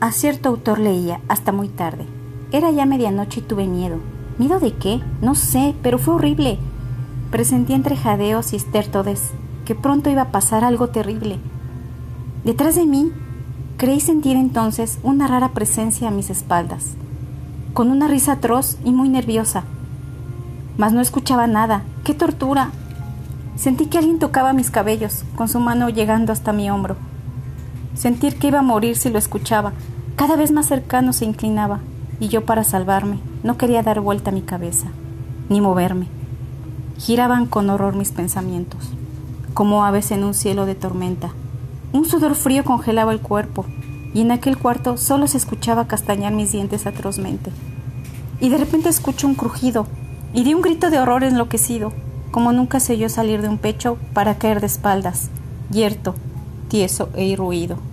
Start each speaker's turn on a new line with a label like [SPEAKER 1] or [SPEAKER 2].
[SPEAKER 1] A cierto autor leía hasta muy tarde. Era ya medianoche y tuve miedo. ¿Miedo de qué? No sé, pero fue horrible. Presentí entre jadeos y estertodes que pronto iba a pasar algo terrible. Detrás de mí, creí sentir entonces una rara presencia a mis espaldas, con una risa atroz y muy nerviosa. Mas no escuchaba nada. ¡Qué tortura! Sentí que alguien tocaba mis cabellos, con su mano llegando hasta mi hombro. Sentir que iba a morir si lo escuchaba. Cada vez más cercano se inclinaba, y yo para salvarme no quería dar vuelta a mi cabeza, ni moverme. Giraban con horror mis pensamientos, como aves en un cielo de tormenta. Un sudor frío congelaba el cuerpo, y en aquel cuarto solo se escuchaba castañar mis dientes atrozmente. Y de repente escucho un crujido, y di un grito de horror enloquecido, como nunca se oyó salir de un pecho para caer de espaldas, yerto, tieso e irruido.